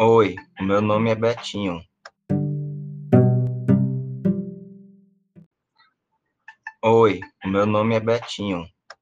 Oi, o meu nome é Betinho. Oi, o meu nome é Betinho.